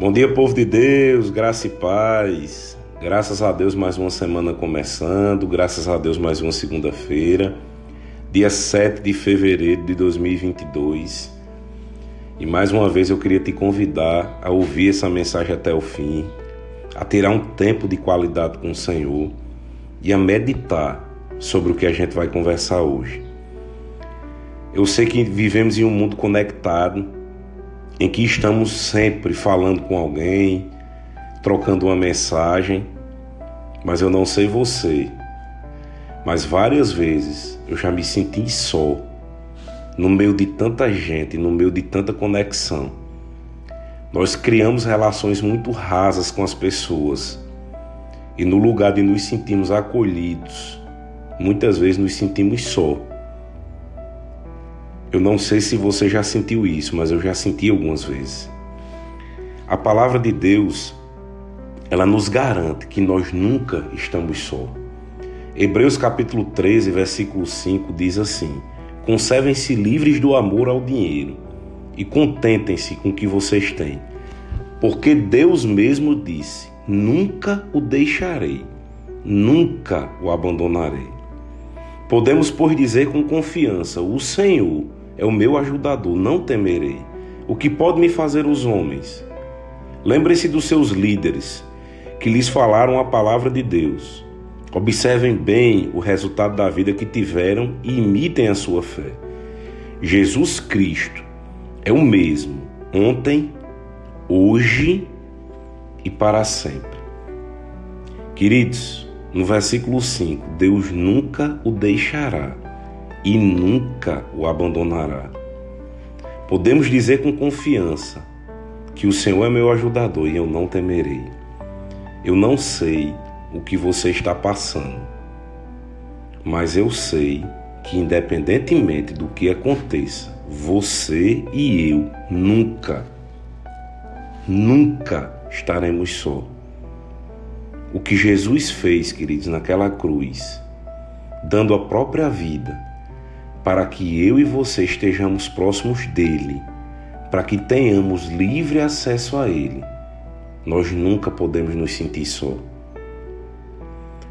Bom dia, povo de Deus, graça e paz. Graças a Deus, mais uma semana começando, graças a Deus, mais uma segunda-feira, dia 7 de fevereiro de 2022. E mais uma vez eu queria te convidar a ouvir essa mensagem até o fim, a tirar um tempo de qualidade com o Senhor e a meditar sobre o que a gente vai conversar hoje. Eu sei que vivemos em um mundo conectado em que estamos sempre falando com alguém, trocando uma mensagem, mas eu não sei você, mas várias vezes eu já me senti só, no meio de tanta gente, no meio de tanta conexão. Nós criamos relações muito rasas com as pessoas e no lugar de nos sentirmos acolhidos, muitas vezes nos sentimos só. Eu não sei se você já sentiu isso, mas eu já senti algumas vezes. A palavra de Deus, ela nos garante que nós nunca estamos só. Hebreus capítulo 13, versículo 5 diz assim: Conservem-se livres do amor ao dinheiro e contentem-se com o que vocês têm. Porque Deus mesmo disse: Nunca o deixarei, nunca o abandonarei. Podemos, por dizer com confiança: O Senhor é o meu ajudador, não temerei. O que pode me fazer os homens? Lembre-se dos seus líderes, que lhes falaram a palavra de Deus. Observem bem o resultado da vida que tiveram e imitem a sua fé. Jesus Cristo é o mesmo ontem, hoje e para sempre. Queridos, no versículo 5, Deus nunca o deixará e nunca o abandonará. Podemos dizer com confiança que o Senhor é meu ajudador e eu não temerei. Eu não sei o que você está passando, mas eu sei que, independentemente do que aconteça, você e eu nunca, nunca estaremos só. O que Jesus fez, queridos, naquela cruz, dando a própria vida para que eu e você estejamos próximos dele, para que tenhamos livre acesso a ele. Nós nunca podemos nos sentir só.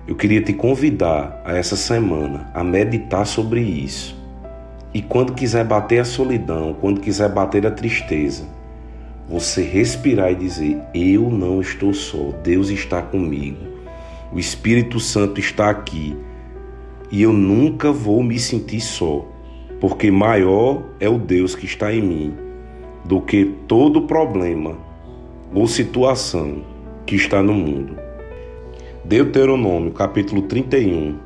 Eu queria te convidar a essa semana a meditar sobre isso. E quando quiser bater a solidão, quando quiser bater a tristeza, você respirar e dizer: Eu não estou só, Deus está comigo, o Espírito Santo está aqui e eu nunca vou me sentir só, porque maior é o Deus que está em mim do que todo problema ou situação que está no mundo. Deuteronômio, capítulo 31,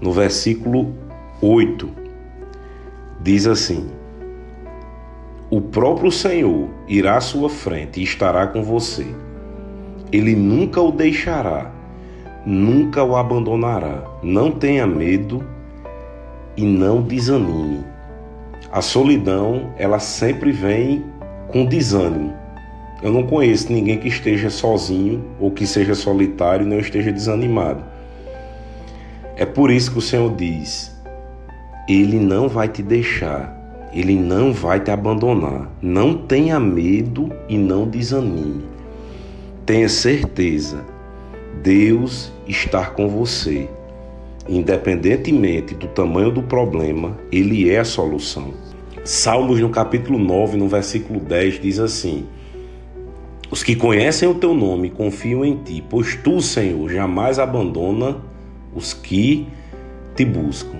no versículo 8, diz assim: O próprio Senhor irá à sua frente e estará com você. Ele nunca o deixará nunca o abandonará. Não tenha medo e não desanime. A solidão, ela sempre vem com desânimo. Eu não conheço ninguém que esteja sozinho ou que seja solitário e não esteja desanimado. É por isso que o Senhor diz: Ele não vai te deixar, Ele não vai te abandonar. Não tenha medo e não desanime. Tenha certeza Deus está com você. Independentemente do tamanho do problema, Ele é a solução. Salmos no capítulo 9, no versículo 10, diz assim: Os que conhecem o teu nome confiam em ti, pois tu, Senhor, jamais abandona os que te buscam.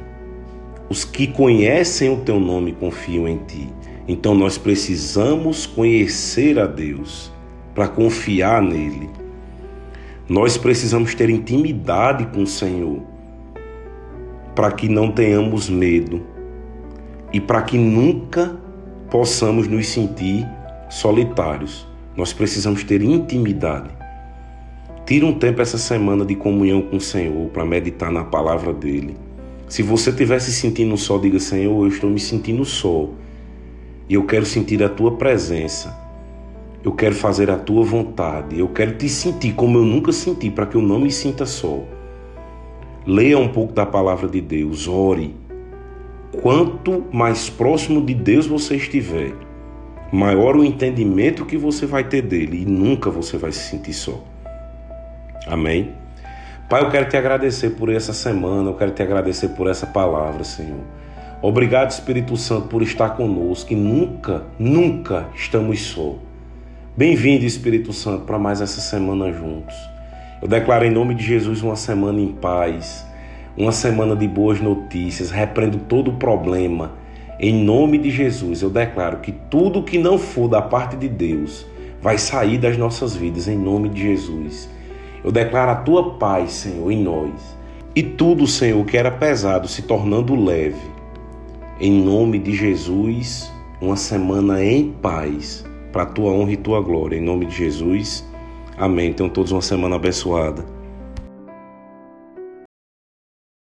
Os que conhecem o teu nome confiam em ti. Então nós precisamos conhecer a Deus para confiar nele nós precisamos ter intimidade com o Senhor para que não tenhamos medo e para que nunca possamos nos sentir solitários. Nós precisamos ter intimidade. Tira um tempo essa semana de comunhão com o Senhor para meditar na palavra dele. Se você estiver se sentindo só, diga: Senhor, eu estou me sentindo só. E eu quero sentir a tua presença. Eu quero fazer a tua vontade. Eu quero te sentir como eu nunca senti, para que eu não me sinta só. Leia um pouco da palavra de Deus, ore. Quanto mais próximo de Deus você estiver, maior o entendimento que você vai ter dele e nunca você vai se sentir só. Amém? Pai, eu quero te agradecer por essa semana, eu quero te agradecer por essa palavra, Senhor. Obrigado, Espírito Santo, por estar conosco e nunca, nunca estamos só. Bem-vindo, Espírito Santo, para mais essa semana juntos. Eu declaro em nome de Jesus uma semana em paz, uma semana de boas notícias, repreendo todo o problema em nome de Jesus, eu declaro que tudo que não for da parte de Deus vai sair das nossas vidas, em nome de Jesus. Eu declaro a tua paz, Senhor, em nós. E tudo, Senhor, que era pesado se tornando leve. Em nome de Jesus, uma semana em paz, para a tua honra e tua glória. Em nome de Jesus, amém. Tenham todos uma semana abençoada.